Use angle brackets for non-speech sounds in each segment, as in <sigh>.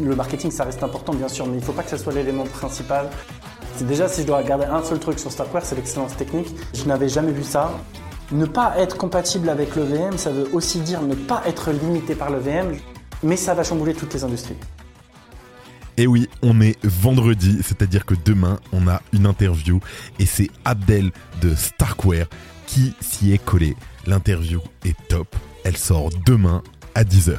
Le marketing, ça reste important, bien sûr, mais il ne faut pas que ça soit l'élément principal. Déjà, si je dois garder un seul truc sur Starkware, c'est l'excellence technique. Je n'avais jamais vu ça. Ne pas être compatible avec le VM, ça veut aussi dire ne pas être limité par le VM, mais ça va chambouler toutes les industries. Et oui, on est vendredi, c'est-à-dire que demain, on a une interview et c'est Abdel de Starkware qui s'y est collé. L'interview est top, elle sort demain à 10h.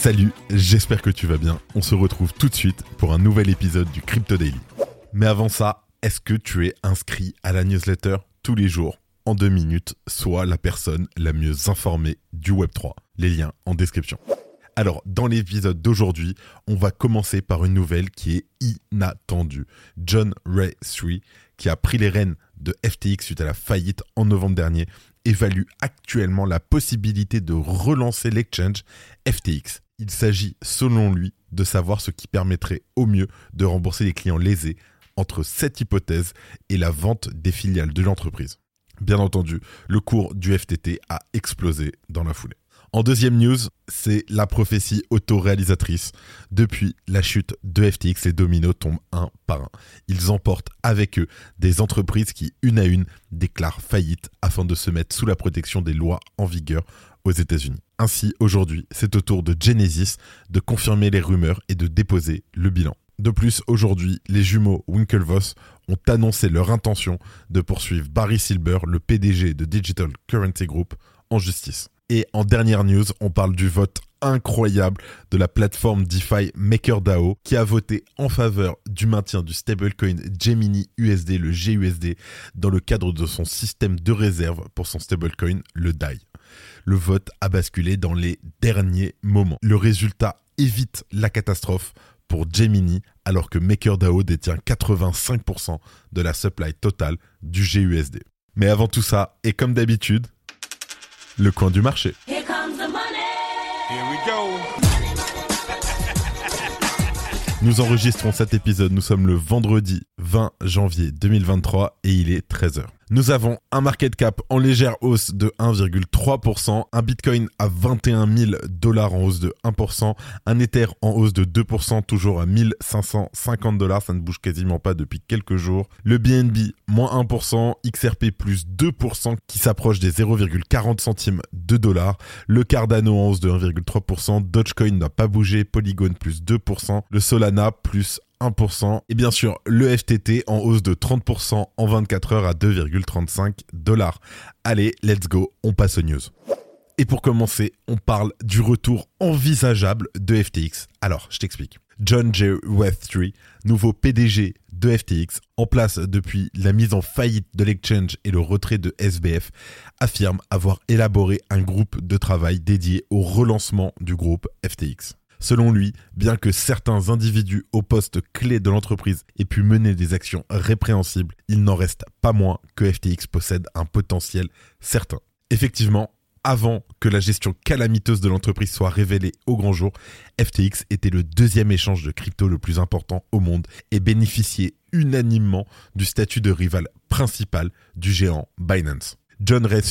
Salut, j'espère que tu vas bien. On se retrouve tout de suite pour un nouvel épisode du Crypto Daily. Mais avant ça, est-ce que tu es inscrit à la newsletter tous les jours en deux minutes, soit la personne la mieux informée du Web3 Les liens en description. Alors, dans l'épisode d'aujourd'hui, on va commencer par une nouvelle qui est inattendue. John Ray 3, qui a pris les rênes de FTX suite à la faillite en novembre dernier, évalue actuellement la possibilité de relancer l'exchange FTX. Il s'agit, selon lui, de savoir ce qui permettrait au mieux de rembourser les clients lésés entre cette hypothèse et la vente des filiales de l'entreprise. Bien entendu, le cours du FTT a explosé dans la foulée. En deuxième news, c'est la prophétie autoréalisatrice. Depuis la chute de FTX, les dominos tombent un par un. Ils emportent avec eux des entreprises qui, une à une, déclarent faillite afin de se mettre sous la protection des lois en vigueur aux États-Unis. Ainsi, aujourd'hui, c'est au tour de Genesis de confirmer les rumeurs et de déposer le bilan. De plus, aujourd'hui, les jumeaux Winklevoss ont annoncé leur intention de poursuivre Barry Silber, le PDG de Digital Currency Group, en justice. Et en dernière news, on parle du vote incroyable de la plateforme DeFi MakerDAO qui a voté en faveur du maintien du stablecoin Gemini USD, le GUSD, dans le cadre de son système de réserve pour son stablecoin, le DAI. Le vote a basculé dans les derniers moments. Le résultat évite la catastrophe pour Gemini alors que MakerDAO détient 85% de la supply totale du GUSD. Mais avant tout ça, et comme d'habitude, le coin du marché. <laughs> Nous enregistrons cet épisode, nous sommes le vendredi 20 janvier 2023 et il est 13h. Nous avons un market cap en légère hausse de 1,3%, un Bitcoin à 21 000 dollars en hausse de 1%, un Ether en hausse de 2%, toujours à 1550 dollars, ça ne bouge quasiment pas depuis quelques jours. Le BNB moins 1%, XRP plus 2% qui s'approche des 0,40 centimes de dollars, le Cardano en hausse de 1,3%, Dogecoin n'a pas bougé, Polygon plus 2%, le Solana plus 1%. Et bien sûr, le FTT en hausse de 30% en 24 heures à 2,35 dollars. Allez, let's go, on passe aux news. Et pour commencer, on parle du retour envisageable de FTX. Alors, je t'explique. John J. Westry, nouveau PDG de FTX, en place depuis la mise en faillite de l'exchange et le retrait de SBF, affirme avoir élaboré un groupe de travail dédié au relancement du groupe FTX. Selon lui, bien que certains individus au poste clé de l'entreprise aient pu mener des actions répréhensibles, il n'en reste pas moins que FTX possède un potentiel certain. Effectivement, avant que la gestion calamiteuse de l'entreprise soit révélée au grand jour, FTX était le deuxième échange de crypto le plus important au monde et bénéficiait unanimement du statut de rival principal du géant Binance. John Ray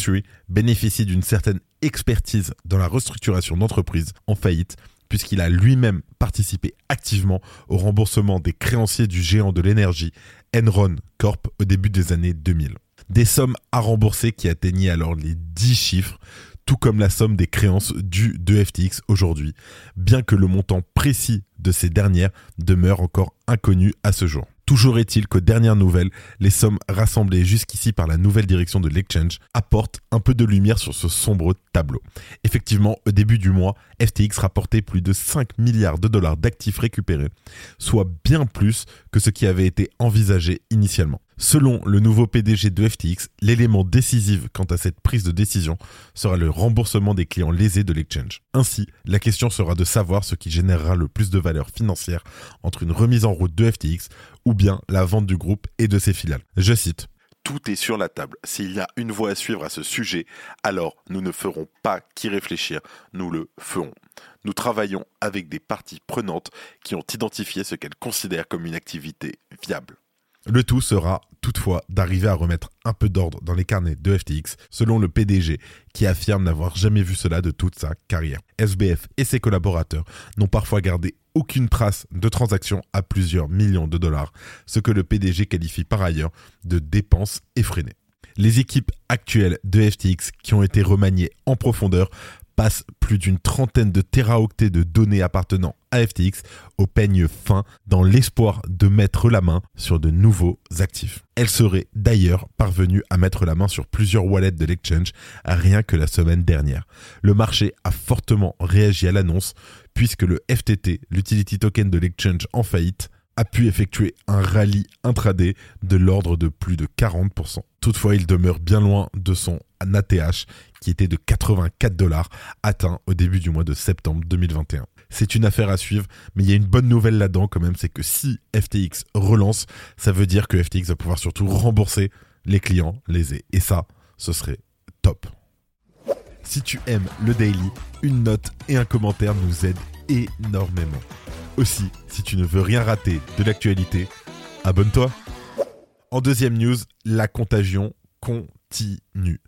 bénéficie d'une certaine expertise dans la restructuration d'entreprises en faillite puisqu'il a lui-même participé activement au remboursement des créanciers du géant de l'énergie Enron Corp au début des années 2000. Des sommes à rembourser qui atteignaient alors les 10 chiffres, tout comme la somme des créances dues de FTX aujourd'hui, bien que le montant précis de ces dernières demeure encore inconnu à ce jour. Toujours est-il qu'aux dernières nouvelles, les sommes rassemblées jusqu'ici par la nouvelle direction de l'exchange apportent un peu de lumière sur ce sombre tableau. Effectivement, au début du mois, FTX rapportait plus de 5 milliards de dollars d'actifs récupérés, soit bien plus que ce qui avait été envisagé initialement. Selon le nouveau PDG de FTX, l'élément décisif quant à cette prise de décision sera le remboursement des clients lésés de l'exchange. Ainsi, la question sera de savoir ce qui générera le plus de valeur financière entre une remise en route de FTX ou bien la vente du groupe et de ses filiales. Je cite tout est sur la table. S'il y a une voie à suivre à ce sujet, alors nous ne ferons pas qu'y réfléchir, nous le ferons. Nous travaillons avec des parties prenantes qui ont identifié ce qu'elles considèrent comme une activité viable. Le tout sera toutefois d'arriver à remettre un peu d'ordre dans les carnets de FTX, selon le PDG, qui affirme n'avoir jamais vu cela de toute sa carrière. SBF et ses collaborateurs n'ont parfois gardé aucune trace de transactions à plusieurs millions de dollars, ce que le PDG qualifie par ailleurs de dépenses effrénées. Les équipes actuelles de FTX qui ont été remaniées en profondeur passe plus d'une trentaine de téraoctets de données appartenant à FTX au peigne fin dans l'espoir de mettre la main sur de nouveaux actifs. Elle serait d'ailleurs parvenue à mettre la main sur plusieurs wallets de l'exchange rien que la semaine dernière. Le marché a fortement réagi à l'annonce puisque le FTT, l'utility token de l'exchange en faillite, a pu effectuer un rallye intraday de l'ordre de plus de 40%. Toutefois, il demeure bien loin de son ATH qui était de 84 dollars atteint au début du mois de septembre 2021. C'est une affaire à suivre, mais il y a une bonne nouvelle là-dedans quand même, c'est que si FTX relance, ça veut dire que FTX va pouvoir surtout rembourser les clients lésés. Et ça, ce serait top. Si tu aimes le daily, une note et un commentaire nous aident énormément. Aussi, si tu ne veux rien rater de l'actualité, abonne-toi. En deuxième news, la contagion continue.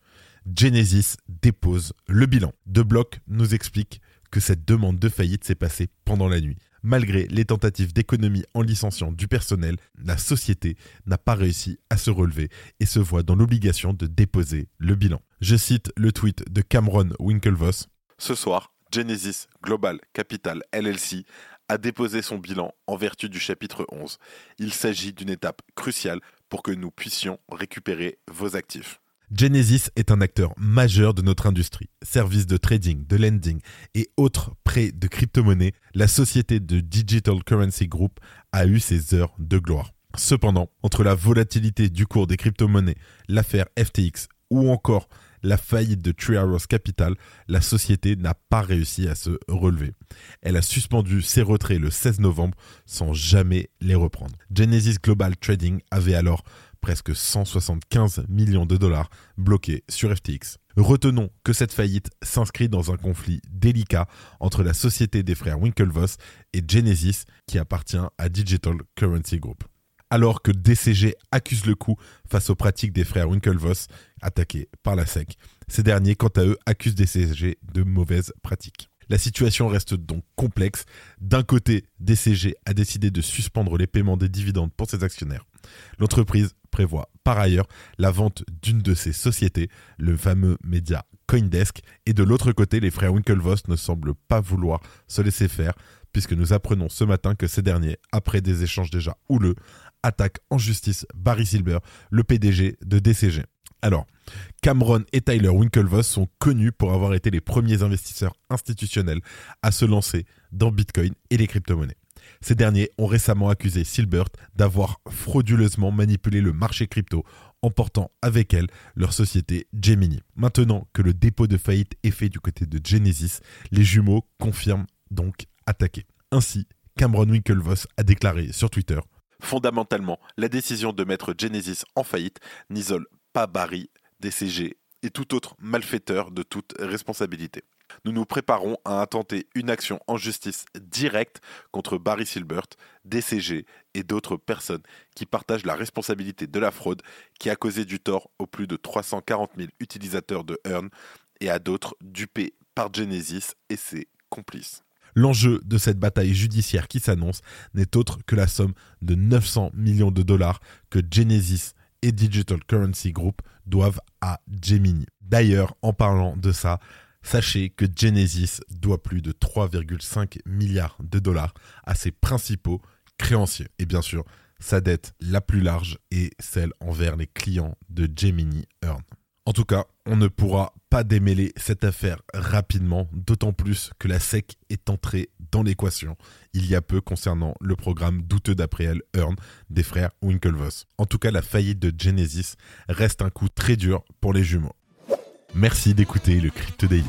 Genesis dépose le bilan. De Bloc nous explique que cette demande de faillite s'est passée pendant la nuit. Malgré les tentatives d'économie en licenciant du personnel, la société n'a pas réussi à se relever et se voit dans l'obligation de déposer le bilan. Je cite le tweet de Cameron Winklevoss. Ce soir, Genesis Global Capital LLC a déposé son bilan en vertu du chapitre 11. Il s'agit d'une étape cruciale pour que nous puissions récupérer vos actifs. Genesis est un acteur majeur de notre industrie. Services de trading, de lending et autres prêts de crypto-monnaies, la société de Digital Currency Group a eu ses heures de gloire. Cependant, entre la volatilité du cours des crypto-monnaies, l'affaire FTX ou encore la faillite de Arrows Capital, la société n'a pas réussi à se relever. Elle a suspendu ses retraits le 16 novembre sans jamais les reprendre. Genesis Global Trading avait alors presque 175 millions de dollars bloqués sur FTX. Retenons que cette faillite s'inscrit dans un conflit délicat entre la société des frères Winklevoss et Genesis qui appartient à Digital Currency Group alors que DCG accuse le coup face aux pratiques des frères Winklevoss attaqués par la SEC. Ces derniers, quant à eux, accusent DCG de mauvaises pratiques. La situation reste donc complexe. D'un côté, DCG a décidé de suspendre les paiements des dividendes pour ses actionnaires. L'entreprise prévoit par ailleurs la vente d'une de ses sociétés, le fameux média Coindesk, et de l'autre côté, les frères Winklevoss ne semblent pas vouloir se laisser faire, puisque nous apprenons ce matin que ces derniers, après des échanges déjà houleux, attaque en justice Barry Silver, le PDG de DCG. Alors, Cameron et Tyler Winklevoss sont connus pour avoir été les premiers investisseurs institutionnels à se lancer dans Bitcoin et les crypto-monnaies. Ces derniers ont récemment accusé Silbert d'avoir frauduleusement manipulé le marché crypto en portant avec elle leur société Gemini. Maintenant que le dépôt de faillite est fait du côté de Genesis, les jumeaux confirment donc attaquer. Ainsi, Cameron Winklevoss a déclaré sur Twitter Fondamentalement, la décision de mettre Genesis en faillite n'isole pas Barry, DCG et tout autre malfaiteur de toute responsabilité. Nous nous préparons à intenter une action en justice directe contre Barry Silbert, DCG et d'autres personnes qui partagent la responsabilité de la fraude qui a causé du tort aux plus de 340 000 utilisateurs de Earn et à d'autres dupés par Genesis et ses complices. L'enjeu de cette bataille judiciaire qui s'annonce n'est autre que la somme de 900 millions de dollars que Genesis et Digital Currency Group doivent à Gemini. D'ailleurs, en parlant de ça, sachez que Genesis doit plus de 3,5 milliards de dollars à ses principaux créanciers. Et bien sûr, sa dette la plus large est celle envers les clients de Gemini Earn. En tout cas, on ne pourra pas démêler cette affaire rapidement, d'autant plus que la SEC est entrée dans l'équation il y a peu concernant le programme douteux d'après elle Earn des frères Winklevoss. En tout cas, la faillite de Genesis reste un coup très dur pour les jumeaux. Merci d'écouter le Crypto Daily.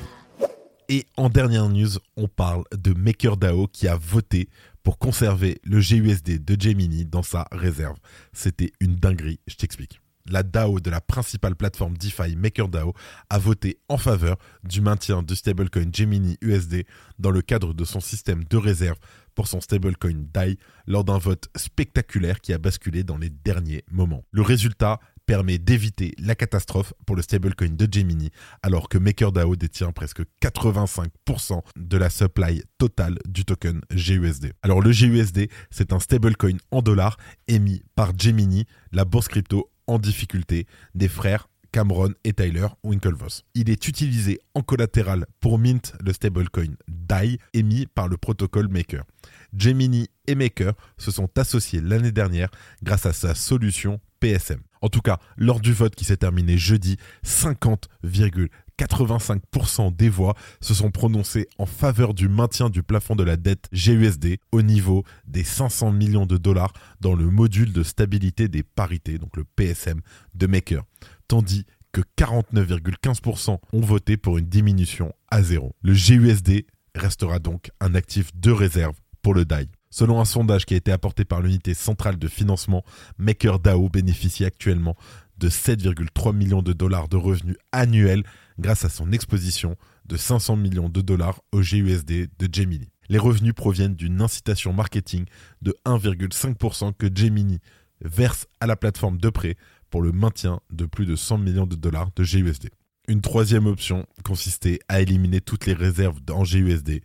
Et en dernière news, on parle de MakerDAO qui a voté pour conserver le GUSD de Gemini dans sa réserve. C'était une dinguerie, je t'explique la DAO de la principale plateforme DeFi MakerDAO a voté en faveur du maintien du stablecoin Gemini USD dans le cadre de son système de réserve pour son stablecoin DAI lors d'un vote spectaculaire qui a basculé dans les derniers moments. Le résultat permet d'éviter la catastrophe pour le stablecoin de Gemini alors que MakerDAO détient presque 85% de la supply totale du token GUSD. Alors le GUSD, c'est un stablecoin en dollars émis par Gemini, la bourse crypto en difficulté des frères Cameron et Tyler Winklevoss. Il est utilisé en collatéral pour mint le stablecoin DAI émis par le protocole Maker. Gemini et Maker se sont associés l'année dernière grâce à sa solution PSM. En tout cas, lors du vote qui s'est terminé jeudi, 50,85% des voix se sont prononcées en faveur du maintien du plafond de la dette GUSD au niveau des 500 millions de dollars dans le module de stabilité des parités, donc le PSM de Maker, tandis que 49,15% ont voté pour une diminution à zéro. Le GUSD restera donc un actif de réserve pour le DAI. Selon un sondage qui a été apporté par l'unité centrale de financement, MakerDAO bénéficie actuellement de 7,3 millions de dollars de revenus annuels grâce à son exposition de 500 millions de dollars au GUSD de Gemini. Les revenus proviennent d'une incitation marketing de 1,5% que Gemini verse à la plateforme de prêt pour le maintien de plus de 100 millions de dollars de GUSD. Une troisième option consistait à éliminer toutes les réserves en GUSD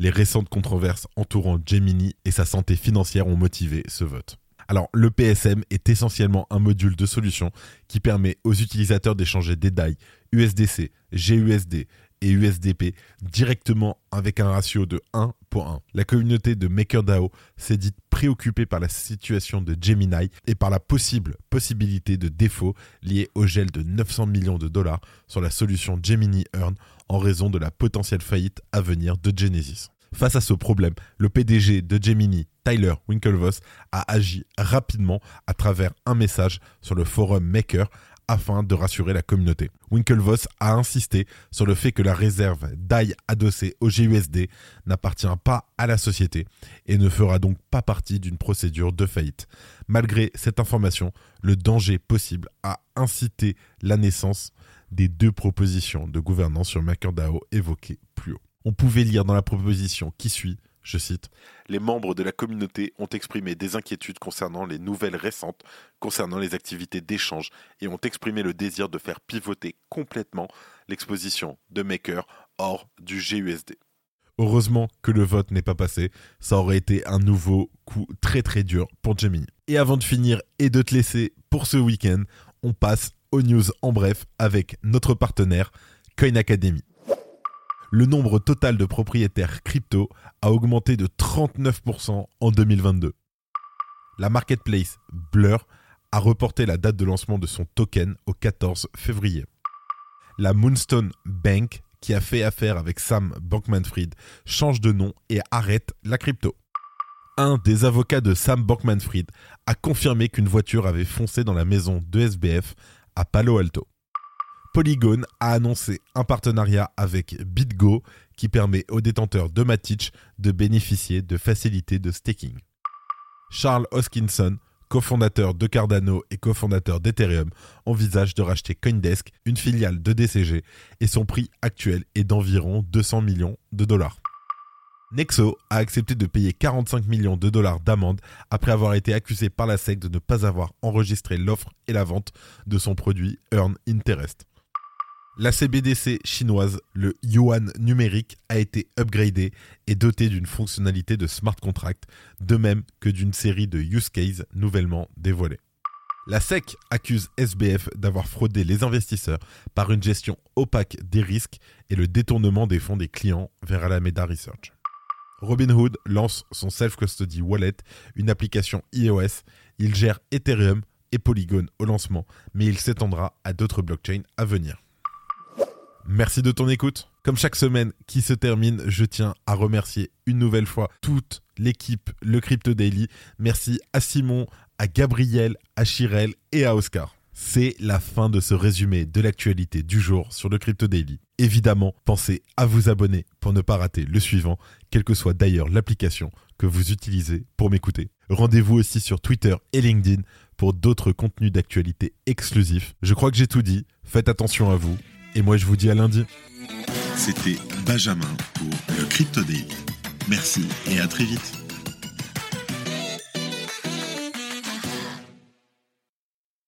les récentes controverses entourant Gemini et sa santé financière ont motivé ce vote. Alors, le PSM est essentiellement un module de solution qui permet aux utilisateurs d'échanger des DAI, USDC, GUSD et USDP directement avec un ratio de 1 pour 1. La communauté de MakerDAO s'est dite préoccupée par la situation de Gemini et par la possible possibilité de défaut lié au gel de 900 millions de dollars sur la solution Gemini Earn en raison de la potentielle faillite à venir de Genesis. Face à ce problème, le PDG de Gemini, Tyler Winklevoss, a agi rapidement à travers un message sur le forum Maker afin de rassurer la communauté. Winklevoss a insisté sur le fait que la réserve DAI adossée au GUSD n'appartient pas à la société et ne fera donc pas partie d'une procédure de faillite. Malgré cette information, le danger possible a incité la naissance des deux propositions de gouvernance sur MakerDAO évoquées plus haut. On pouvait lire dans la proposition qui suit je cite, Les membres de la communauté ont exprimé des inquiétudes concernant les nouvelles récentes concernant les activités d'échange et ont exprimé le désir de faire pivoter complètement l'exposition de Maker hors du GUSD. Heureusement que le vote n'est pas passé, ça aurait été un nouveau coup très très dur pour Gemini. Et avant de finir et de te laisser pour ce week-end, on passe aux news en bref avec notre partenaire Coin Academy le nombre total de propriétaires crypto a augmenté de 39% en 2022. La marketplace Blur a reporté la date de lancement de son token au 14 février. La Moonstone Bank, qui a fait affaire avec Sam Bankman-Fried, change de nom et arrête la crypto. Un des avocats de Sam Bankman-Fried a confirmé qu'une voiture avait foncé dans la maison de SBF à Palo Alto. Polygon a annoncé un partenariat avec BitGo qui permet aux détenteurs de Matic de bénéficier de facilités de staking. Charles Hoskinson, cofondateur de Cardano et cofondateur d'Ethereum, envisage de racheter Coindesk, une filiale de DCG, et son prix actuel est d'environ 200 millions de dollars. Nexo a accepté de payer 45 millions de dollars d'amende après avoir été accusé par la SEC de ne pas avoir enregistré l'offre et la vente de son produit Earn Interest. La CBDC chinoise, le yuan numérique, a été upgradé et doté d'une fonctionnalité de smart contract, de même que d'une série de use cases nouvellement dévoilés. La SEC accuse SBF d'avoir fraudé les investisseurs par une gestion opaque des risques et le détournement des fonds des clients vers Alameda Research. Robinhood lance son self-custody wallet, une application iOS. Il gère Ethereum, et Polygon au lancement, mais il s'étendra à d'autres blockchains à venir. Merci de ton écoute. Comme chaque semaine qui se termine, je tiens à remercier une nouvelle fois toute l'équipe Le Crypto Daily. Merci à Simon, à Gabriel, à Chirel et à Oscar. C'est la fin de ce résumé de l'actualité du jour sur le Crypto Daily. Évidemment, pensez à vous abonner pour ne pas rater le suivant, quelle que soit d'ailleurs l'application que vous utilisez pour m'écouter. Rendez-vous aussi sur Twitter et LinkedIn pour d'autres contenus d'actualité exclusifs. Je crois que j'ai tout dit, faites attention à vous, et moi je vous dis à lundi. C'était Benjamin pour le Crypto Daily. Merci et à très vite.